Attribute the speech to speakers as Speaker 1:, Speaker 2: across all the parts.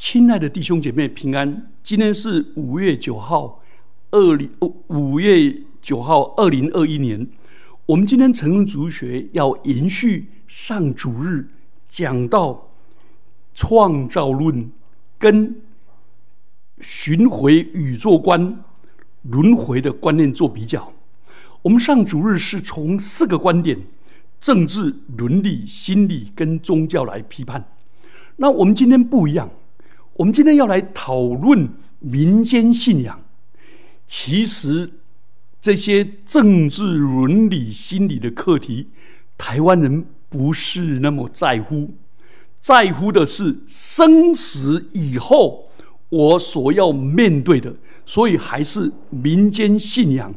Speaker 1: 亲爱的弟兄姐妹平安，今天是五月九号，二零五月九号二零二一年。我们今天成人主学要延续上主日讲到创造论跟巡回宇宙观轮回的观念做比较。我们上主日是从四个观点：政治、伦理、心理跟宗教来批判。那我们今天不一样，我们今天要来讨论民间信仰。其实这些政治、伦理、心理的课题，台湾人不是那么在乎，在乎的是生死以后我所要面对的，所以还是民间信仰。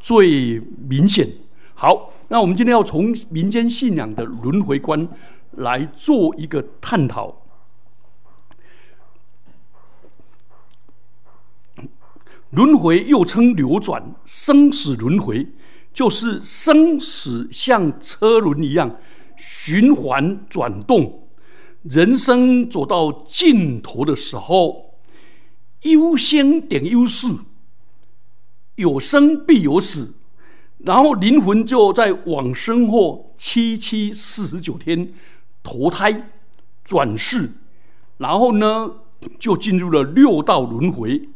Speaker 1: 最明显。好，那我们今天要从民间信仰的轮回观来做一个探讨。轮回又称流转，生死轮回就是生死像车轮一样循环转动。人生走到尽头的时候，优先点优势。有生必有死，然后灵魂就在往生后七七四十九天投胎转世，然后呢就进入了六道轮回。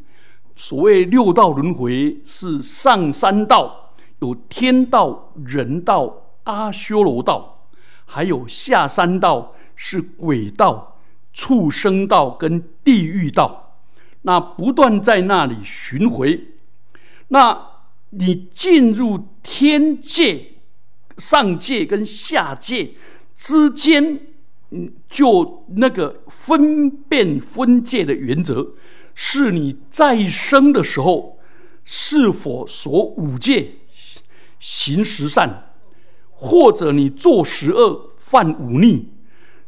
Speaker 1: 所谓六道轮回是上三道，有天道、人道、阿修罗道，还有下三道是鬼道、畜生道跟地狱道。那不断在那里巡回。那你进入天界、上界跟下界之间，嗯，就那个分辨分界的原则，是你再生的时候是否所五戒行十善，或者你做十恶犯五逆，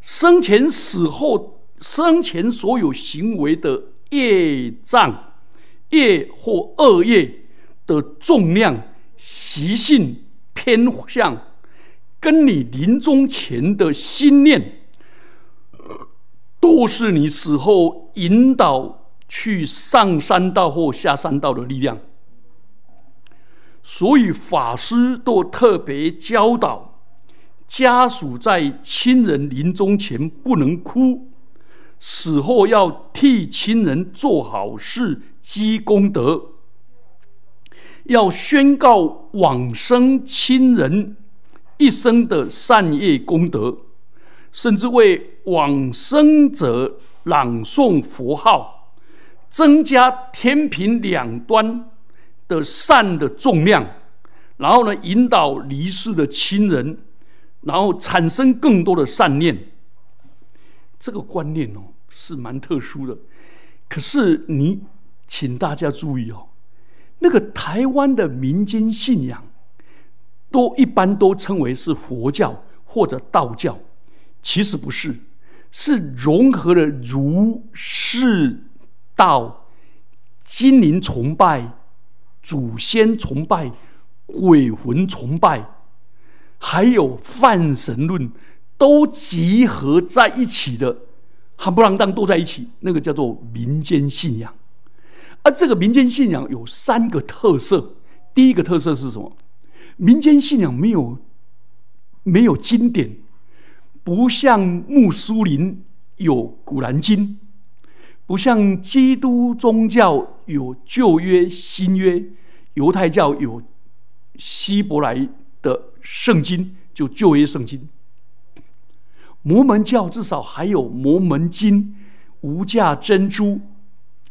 Speaker 1: 生前死后生前所有行为的业障、业或恶业。的重量、习性、偏向，跟你临终前的心念，都是你死后引导去上山道或下山道的力量。所以法师都特别教导家属，在亲人临终前不能哭，死后要替亲人做好事、积功德。要宣告往生亲人一生的善业功德，甚至为往生者朗诵佛号，增加天平两端的善的重量，然后呢，引导离世的亲人，然后产生更多的善念。这个观念哦，是蛮特殊的。可是你，请大家注意哦。那个台湾的民间信仰，都一般都称为是佛教或者道教，其实不是，是融合了儒释到、精灵崇拜、祖先崇拜、鬼魂崇拜，还有泛神论，都集合在一起的，哈不啷当都在一起，那个叫做民间信仰。而这个民间信仰有三个特色。第一个特色是什么？民间信仰没有没有经典，不像穆斯林有古兰经，不像基督宗教有旧约、新约，犹太教有希伯来的圣经，就旧约圣经。摩门教至少还有摩门经、无价珍珠。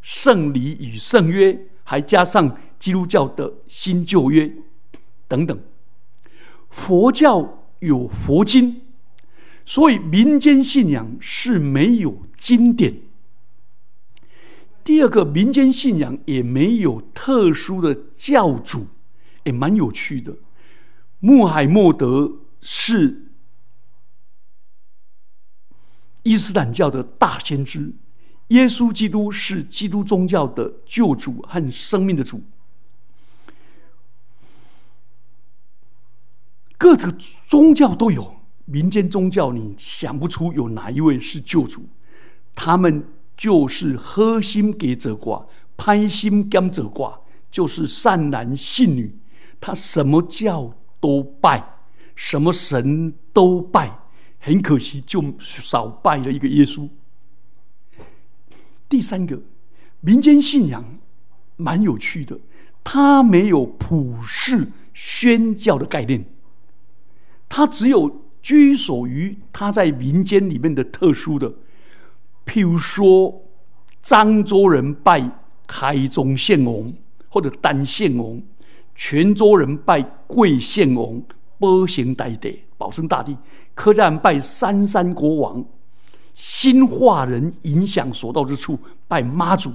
Speaker 1: 圣礼与圣约，还加上基督教的新旧约等等。佛教有佛经，所以民间信仰是没有经典。第二个，民间信仰也没有特殊的教主，也蛮有趣的。穆罕默德是伊斯兰教的大先知。耶稣基督是基督宗教的救主和生命的主。各个宗教都有，民间宗教你想不出有哪一位是救主。他们就是喝心给者卦，拍心甘者卦，就是善男信女，他什么教都拜，什么神都拜，很可惜就少拜了一个耶稣。第三个，民间信仰蛮有趣的，它没有普世宣教的概念，它只有居所于它在民间里面的特殊的，譬如说漳州人拜台中县王或者单县王，泉州人拜贵县王，波行大帝保生大帝，客家人拜三山国王。新化人影响所到之处，拜妈祖；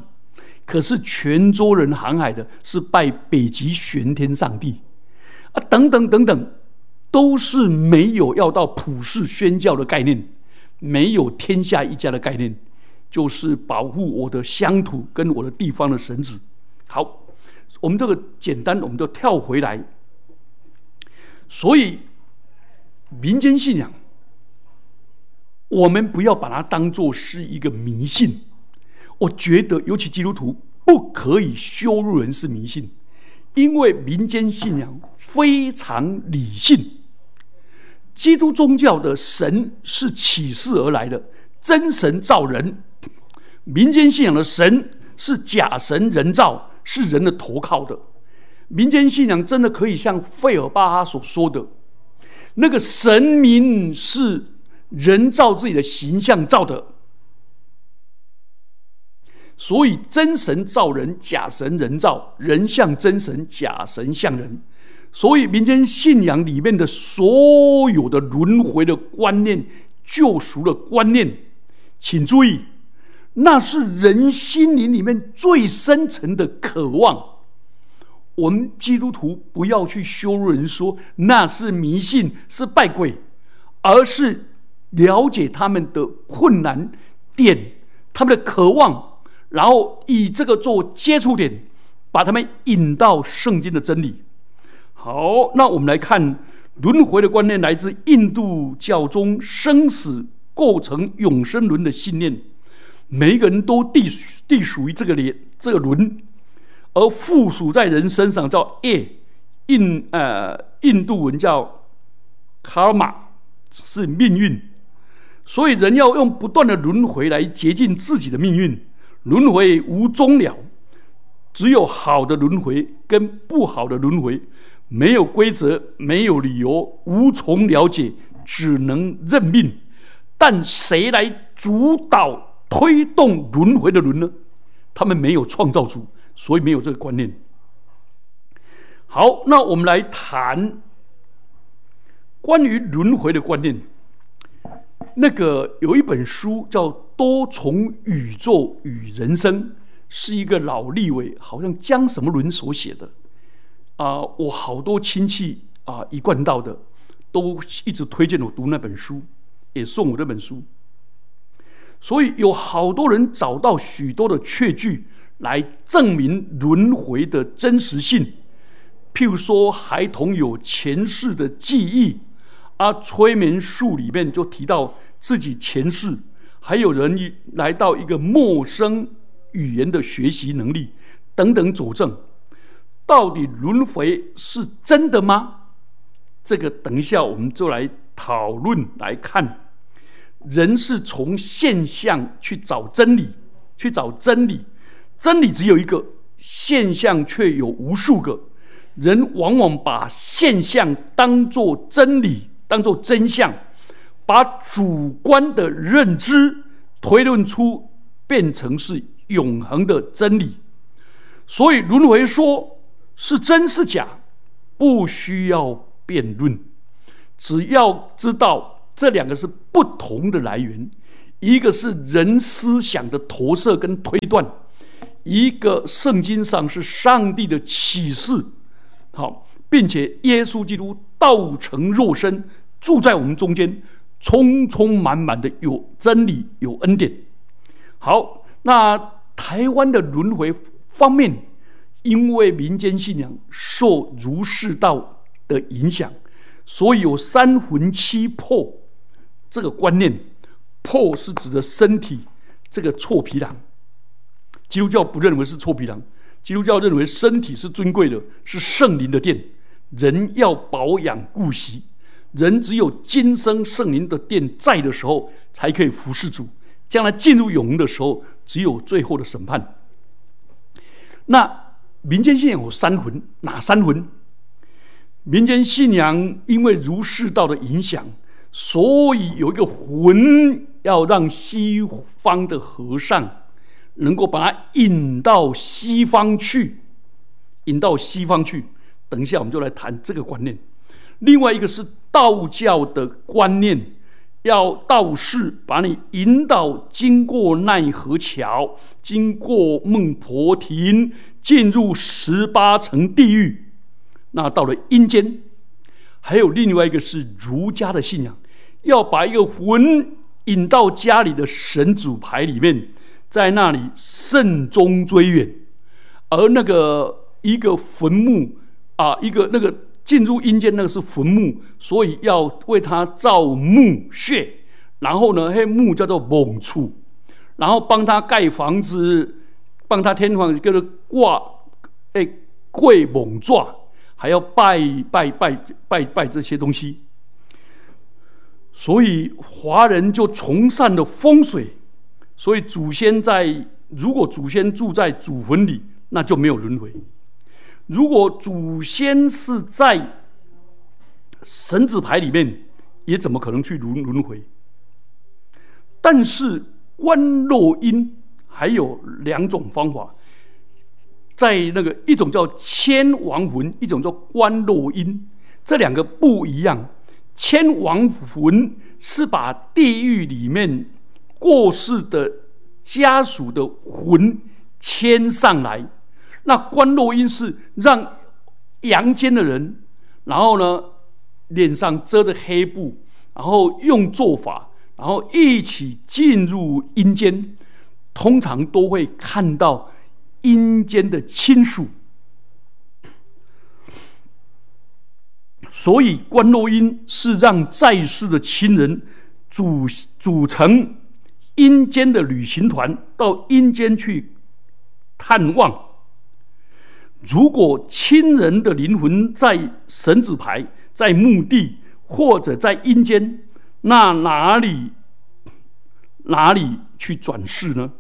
Speaker 1: 可是泉州人航海的是拜北极玄天上帝，啊，等等等等，都是没有要到普世宣教的概念，没有天下一家的概念，就是保护我的乡土跟我的地方的神子。好，我们这个简单，我们就跳回来。所以民间信仰。我们不要把它当做是一个迷信。我觉得，尤其基督徒不可以羞辱人是迷信，因为民间信仰非常理性。基督宗教的神是启示而来的，真神造人；民间信仰的神是假神人造，是人的投靠的。民间信仰真的可以像费尔巴哈所说的，那个神明是。人造自己的形象造的，所以真神造人，假神人造，人像真神，假神像人。所以民间信仰里面的所有的轮回的观念、救赎的观念，请注意，那是人心灵里面最深层的渴望。我们基督徒不要去羞辱人，说那是迷信，是拜鬼，而是。了解他们的困难点，他们的渴望，然后以这个做接触点，把他们引到圣经的真理。好，那我们来看轮回的观念，来自印度教中生死构成永生轮的信念。每一个人都隶隶属于这个连这个轮，而附属在人身上叫业，印呃印度文叫卡玛，是命运。所以，人要用不断的轮回来洁净自己的命运。轮回无终了，只有好的轮回跟不好的轮回，没有规则，没有理由，无从了解，只能认命。但谁来主导推动轮回的轮呢？他们没有创造主，所以没有这个观念。好，那我们来谈关于轮回的观念。那个有一本书叫《多重宇宙与人生》，是一个老立委，好像江什么伦所写的。啊，我好多亲戚啊，一贯道的，都一直推荐我读那本书，也送我这本书。所以有好多人找到许多的确据来证明轮回的真实性，譬如说，孩童有前世的记忆。啊，催眠术里面就提到自己前世，还有人来到一个陌生语言的学习能力等等佐证，到底轮回是真的吗？这个等一下我们就来讨论来看。人是从现象去找真理，去找真理，真理只有一个，现象却有无数个，人往往把现象当作真理。当作真相，把主观的认知推论出，变成是永恒的真理。所以轮回说是真是假，不需要辩论，只要知道这两个是不同的来源，一个是人思想的投射跟推断，一个圣经上是上帝的启示。好，并且耶稣基督道成肉身。住在我们中间，充充满满的有真理，有恩典。好，那台湾的轮回方面，因为民间信仰受儒释道的影响，所以有三魂七魄这个观念。魄是指的身体，这个臭皮囊。基督教不认为是臭皮囊，基督教认为身体是尊贵的，是圣灵的殿，人要保养顾惜。人只有今生圣灵的殿在的时候，才可以服侍主。将来进入永恒的时候，只有最后的审判。那民间信仰有三魂，哪三魂？民间信仰因为儒释道的影响，所以有一个魂要让西方的和尚能够把它引到西方去，引到西方去。等一下，我们就来谈这个观念。另外一个是道教的观念，要道士把你引导经过奈何桥，经过孟婆亭，进入十八层地狱。那到了阴间，还有另外一个是儒家的信仰，要把一个魂引到家里的神主牌里面，在那里慎终追远。而那个一个坟墓啊，一个那个进入阴间那个是坟墓，所以要为他造墓穴，然后呢，那墓叫做猛处，然后帮他盖房子，帮他天房叫做挂哎跪猛状。还要拜拜拜拜拜这些东西，所以华人就崇尚的风水。所以祖先在如果祖先住在祖坟里，那就没有轮回；如果祖先是在神子牌里面，也怎么可能去轮轮回？但是观落阴还有两种方法。在那个一种叫千亡魂，一种叫观落阴，这两个不一样。千亡魂是把地狱里面过世的家属的魂牵上来，那观落阴是让阳间的人，然后呢脸上遮着黑布，然后用做法，然后一起进入阴间，通常都会看到。阴间的亲属，所以观落阴是让在世的亲人组组成阴间的旅行团，到阴间去探望。如果亲人的灵魂在神子牌、在墓地或者在阴间，那哪里哪里去转世呢？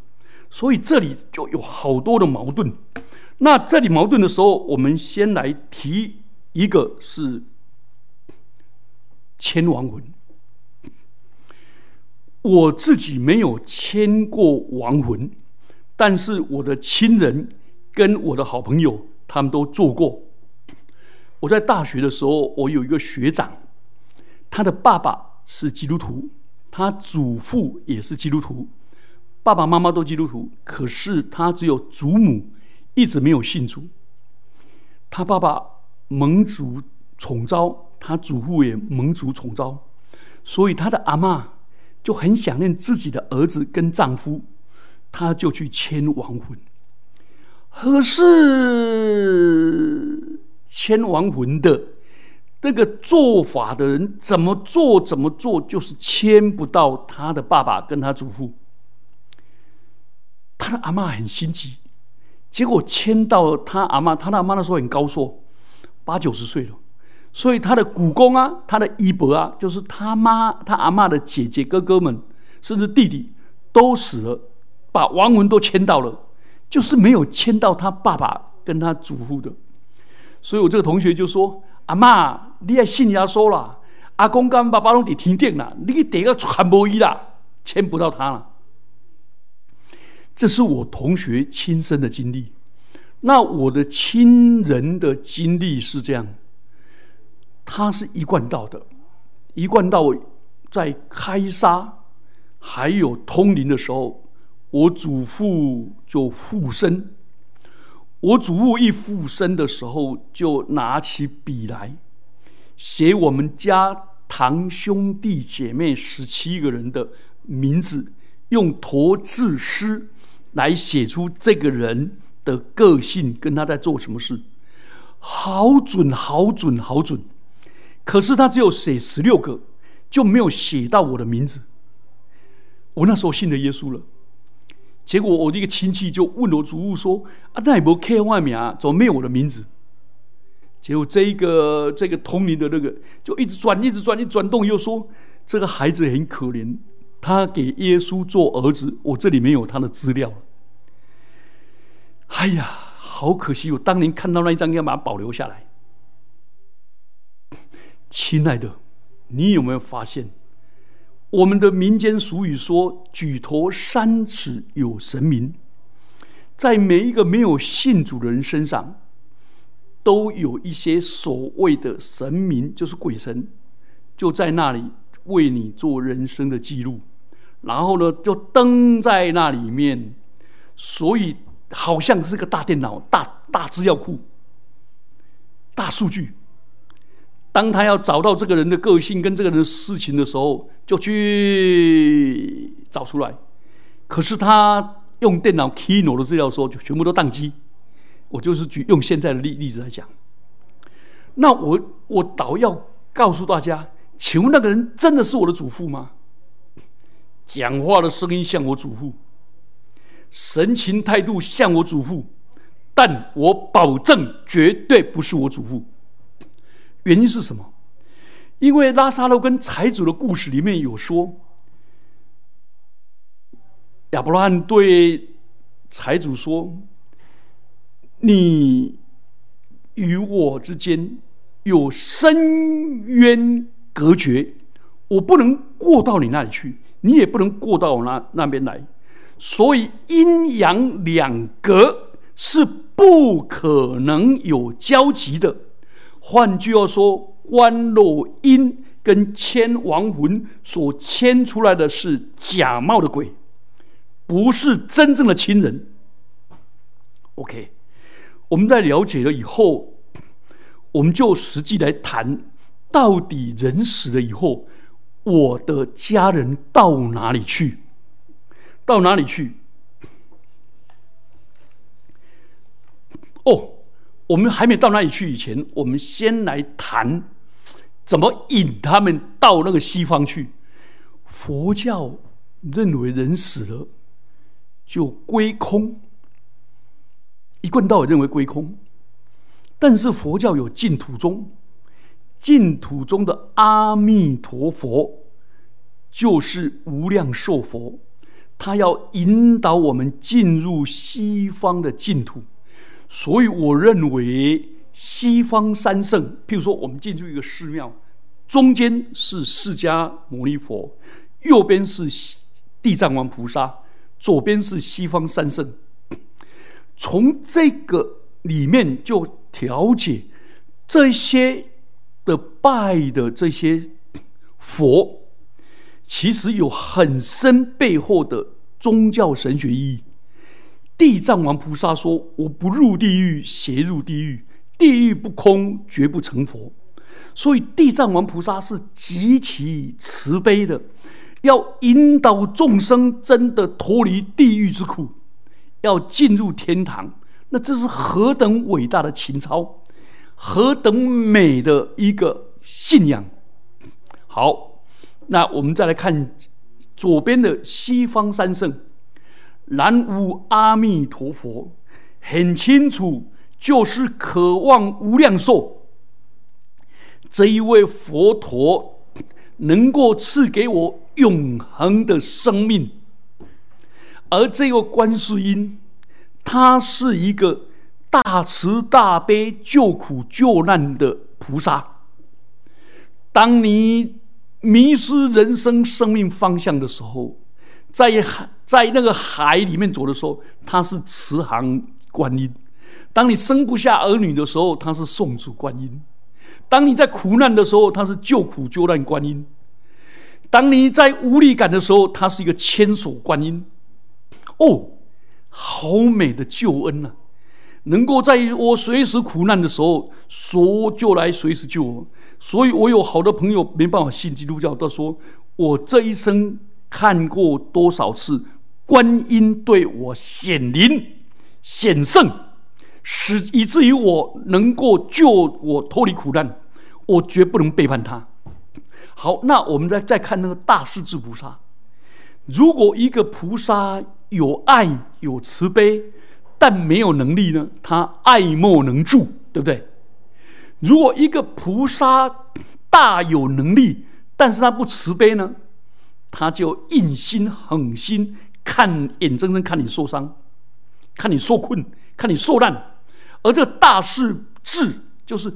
Speaker 1: 所以这里就有好多的矛盾。那这里矛盾的时候，我们先来提一个是牵亡魂。我自己没有牵过亡魂，但是我的亲人跟我的好朋友他们都做过。我在大学的时候，我有一个学长，他的爸爸是基督徒，他祖父也是基督徒。爸爸妈妈都基督徒，可是他只有祖母一直没有信主。他爸爸蒙主宠召，他祖父也蒙主宠召，所以他的阿妈就很想念自己的儿子跟丈夫，他就去牵亡魂。可是牵亡魂的？这个做法的人，怎么做怎么做，就是牵不到他的爸爸跟他祖父。他的阿妈很心急，结果牵到他阿妈，他的阿妈那时候很高寿，八九十岁了，所以他的姑公啊，他的姨伯啊，就是他妈他阿妈的姐姐哥哥们，甚至弟弟都死了，把亡魂都牵到了，就是没有牵到他爸爸跟他祖父的。所以我这个同学就说：“阿妈，你也信耶稣啦，阿公跟爸爸拢伫天顶啦，你第个传播伊啦，牵不到他了。”这是我同学亲身的经历，那我的亲人的经历是这样，他是一贯道的，一贯道在开沙还有通灵的时候，我祖父就附身，我祖父一附身的时候，就拿起笔来写我们家堂兄弟姐妹十七个人的名字，用驼字诗。来写出这个人的个性跟他在做什么事，好准，好准，好准。可是他只有写十六个，就没有写到我的名字。我那时候信了耶稣了，结果我的一个亲戚就问我祖父说：“啊，那也没刻外面啊，怎么没有我的名字？”结果这一个这个通灵的那个就一直转，一直转，一转动，又说这个孩子很可怜，他给耶稣做儿子，我这里没有他的资料。哎呀，好可惜！我当年看到那一张，应该把它保留下来。亲爱的，你有没有发现，我们的民间俗语说“举头三尺有神明”，在每一个没有信主的人身上。都有一些所谓的神明，就是鬼神，就在那里为你做人生的记录，然后呢，就登在那里面，所以好像是个大电脑、大大资料库、大数据。当他要找到这个人的个性跟这个人的事情的时候，就去找出来。可是他用电脑 key 的资料时候，就全部都宕机。我就是举用现在的例例子来讲，那我我倒要告诉大家，请问那个人真的是我的祖父吗？讲话的声音像我祖父，神情态度像我祖父，但我保证绝对不是我祖父。原因是什么？因为拉萨路跟财主的故事里面有说，亚伯拉罕对财主说。你与我之间有深渊隔绝，我不能过到你那里去，你也不能过到我那那边来，所以阴阳两隔是不可能有交集的。换句话说，关若阴跟牵亡魂所牵出来的是假冒的鬼，不是真正的亲人。OK。我们在了解了以后，我们就实际来谈，到底人死了以后，我的家人到哪里去？到哪里去？哦，我们还没到那里去以前，我们先来谈怎么引他们到那个西方去。佛教认为人死了就归空。一贯道也认为归空，但是佛教有净土宗，净土中的阿弥陀佛就是无量寿佛，他要引导我们进入西方的净土，所以我认为西方三圣，譬如说我们进入一个寺庙，中间是释迦牟尼佛，右边是地藏王菩萨，左边是西方三圣。从这个里面就调解这些的拜的这些佛，其实有很深背后的宗教神学意义。地藏王菩萨说：“我不入地狱，邪入地狱；地狱不空，绝不成佛。”所以地藏王菩萨是极其慈悲的，要引导众生真的脱离地狱之苦。要进入天堂，那这是何等伟大的情操，何等美的一个信仰！好，那我们再来看左边的西方三圣，南无阿弥陀佛，很清楚，就是渴望无量寿这一位佛陀，能够赐给我永恒的生命。而这个观世音，他是一个大慈大悲、救苦救难的菩萨。当你迷失人生生命方向的时候，在海在那个海里面走的时候，他是慈航观音；当你生不下儿女的时候，他是送主观音；当你在苦难的时候，他是救苦救难观音；当你在无力感的时候，他是一个千手观音。哦，好美的救恩呐！能够在我随时苦难的时候，说就来随时救我。所以我有好多朋友没办法信基督教，他说我这一生看过多少次观音对我显灵显圣，使以至于我能够救我脱离苦难，我绝不能背叛他。好，那我们再再看那个大势至菩萨，如果一个菩萨。有爱有慈悲，但没有能力呢？他爱莫能助，对不对？如果一个菩萨大有能力，但是他不慈悲呢？他就硬心狠心看，眼睁睁看你受伤，看你受困，看你受难，而这大势至就是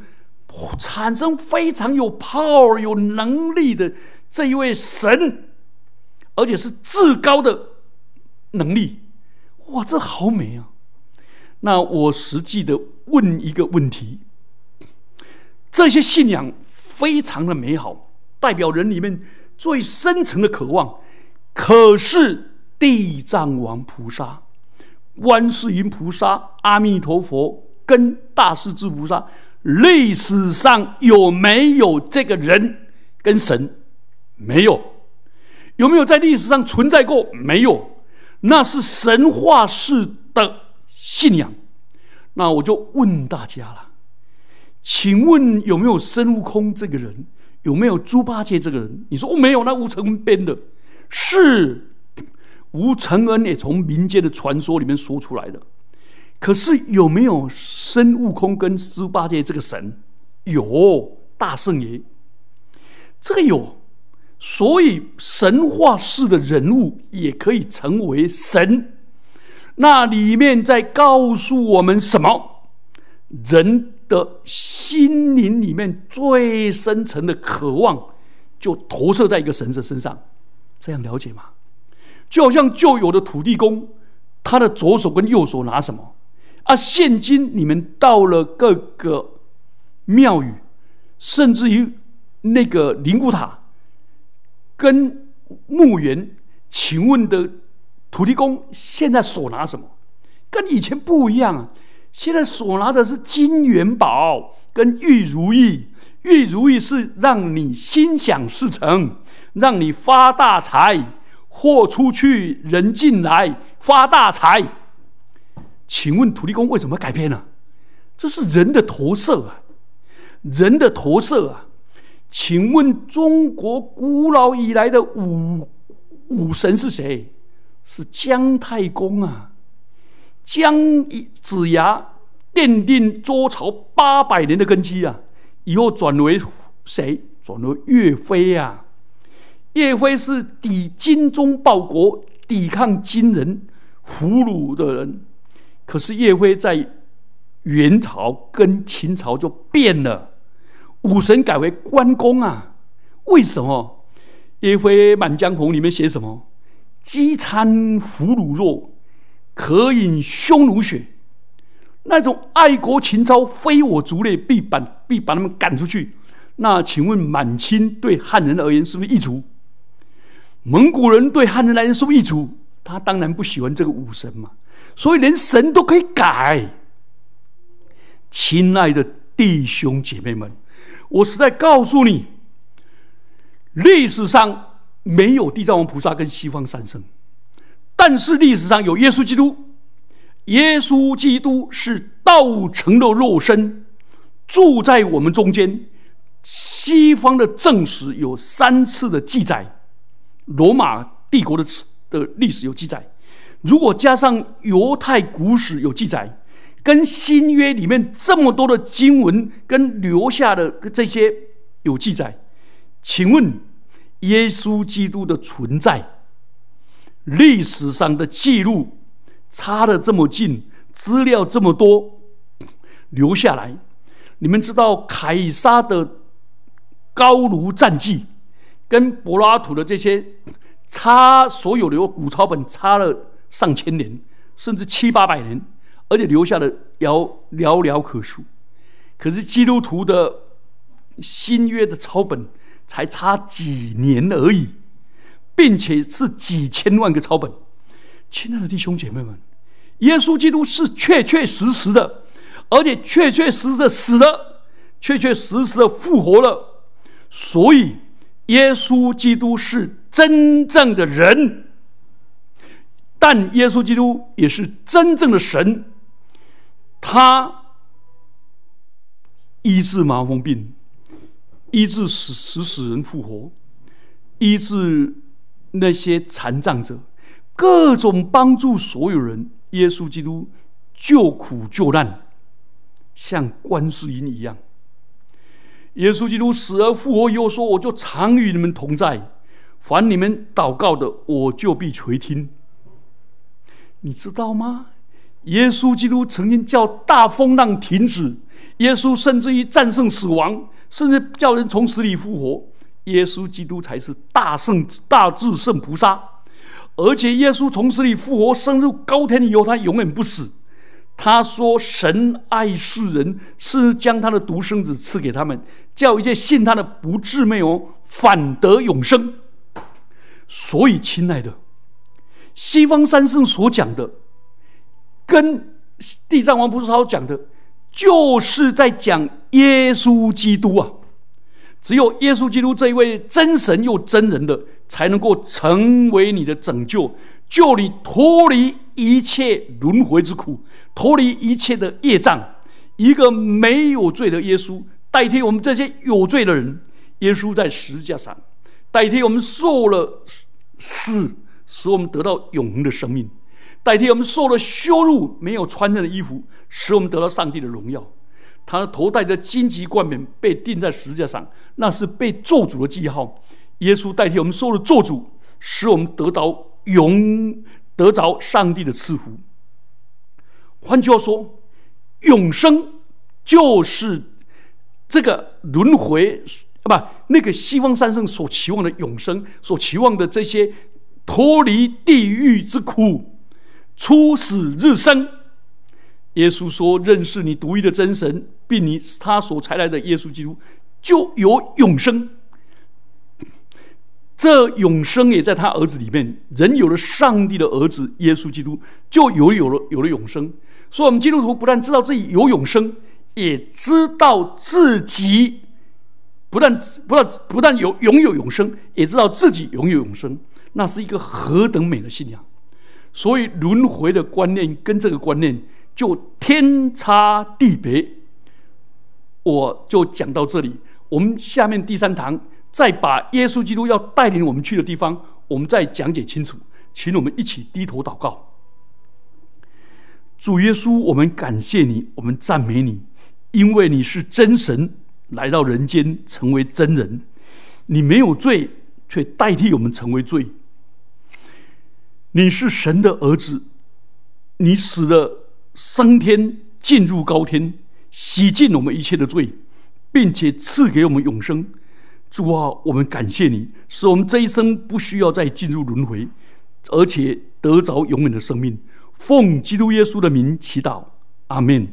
Speaker 1: 产生非常有 power、有能力的这一位神，而且是至高的能力。哇，这好美啊！那我实际的问一个问题：这些信仰非常的美好，代表人里面。最深层的渴望，可是地藏王菩萨、观世音菩萨、阿弥陀佛跟大势至菩萨，历史上有没有这个人跟神？没有。有没有在历史上存在过？没有。那是神话式的信仰。那我就问大家了，请问有没有孙悟空这个人？有没有猪八戒这个人？你说我没有，那吴承恩编的，是吴承恩也从民间的传说里面说出来的。可是有没有孙悟空跟猪八戒这个神？有大圣爷，这个有。所以神话式的人物也可以成为神。那里面在告诉我们什么？人。的心灵里面最深层的渴望，就投射在一个神的身上，这样了解吗？就好像旧有的土地公，他的左手跟右手拿什么？啊，现今你们到了各个庙宇，甚至于那个灵骨塔跟墓园，请问的土地公现在手拿什么？跟以前不一样啊。现在所拿的是金元宝跟玉如意，玉如意是让你心想事成，让你发大财，货出去人进来发大财。请问土地公为什么改变呢？这是人的投射啊，人的投射啊。请问中国古老以来的武武神是谁？是姜太公啊。姜子牙奠定周朝八百年的根基啊，以后转为谁？转为岳飞啊。岳飞是抵精忠报国、抵抗金人俘虏的人。可是岳飞在元朝跟秦朝就变了，武神改为关公啊。为什么？岳飞《满江红》里面写什么？饥餐俘虏肉。可饮匈奴血，那种爱国情操，非我族类，必把必把他们赶出去。那请问满清对汉人而言是不是异族？蒙古人对汉人来言是不是异族？他当然不喜欢这个武神嘛。所以连神都可以改。亲爱的弟兄姐妹们，我是在告诉你，历史上没有地藏王菩萨跟西方三圣。但是历史上有耶稣基督，耶稣基督是道成的肉身，住在我们中间。西方的正史有三次的记载，罗马帝国的的历史有记载，如果加上犹太古史有记载，跟新约里面这么多的经文跟留下的这些有记载，请问耶稣基督的存在？历史上的记录差的这么近，资料这么多留下来，你们知道凯撒的高卢战记跟柏拉图的这些差所有的古抄本差了上千年，甚至七八百年，而且留下的寥寥寥可数。可是基督徒的新约的抄本才差几年而已。并且是几千万个抄本，亲爱的弟兄姐妹们，耶稣基督是确确实实的，而且确确实实的死了，确确实实的复活了，所以耶稣基督是真正的人，但耶稣基督也是真正的神，他医治麻风病，医治死使死人复活，医治。那些残障者，各种帮助所有人。耶稣基督救苦救难，像观世音一样。耶稣基督死而复活以后说：“我就常与你们同在，凡你们祷告的，我就必垂听。”你知道吗？耶稣基督曾经叫大风浪停止，耶稣甚至于战胜死亡，甚至叫人从死里复活。耶稣基督才是大圣大智圣菩萨，而且耶稣从死里复活，升入高天以后，他永远不死。他说：“神爱世人，是将他的独生子赐给他们，叫一切信他的不至灭亡，反得永生。”所以，亲爱的，西方三圣所讲的。跟地藏王菩萨讲的，就是在讲耶稣基督啊！只有耶稣基督这一位真神又真人的，才能够成为你的拯救，救你脱离一切轮回之苦，脱离一切的业障。一个没有罪的耶稣，代替我们这些有罪的人。耶稣在十字架上，代替我们受了死，使我们得到永恒的生命。代替我们受了羞辱，没有穿上的衣服，使我们得到上帝的荣耀。他的头戴着荆棘冠冕，被钉在十字架上，那是被做主的记号。耶稣代替我们受了做主，使我们得到永得着上帝的赐福。换句话说，永生就是这个轮回啊，不，那个西方三圣所期望的永生，所期望的这些脱离地狱之苦。初死日生，耶稣说：“认识你独一的真神，并你他所才来的耶稣基督，就有永生。这永生也在他儿子里面。人有了上帝的儿子耶稣基督，就有有了有了永生。所以，我们基督徒不但知道自己有永生，也知道自己不但不但不但有拥有永生，也知道自己拥有永生。那是一个何等美的信仰！”所以轮回的观念跟这个观念就天差地别。我就讲到这里，我们下面第三堂再把耶稣基督要带领我们去的地方，我们再讲解清楚。请我们一起低头祷告。主耶稣，我们感谢你，我们赞美你，因为你是真神来到人间成为真人，你没有罪，却代替我们成为罪。你是神的儿子，你死了升天，进入高天，洗净我们一切的罪，并且赐给我们永生。主啊，我们感谢你，使我们这一生不需要再进入轮回，而且得着永远的生命。奉基督耶稣的名祈祷，阿门。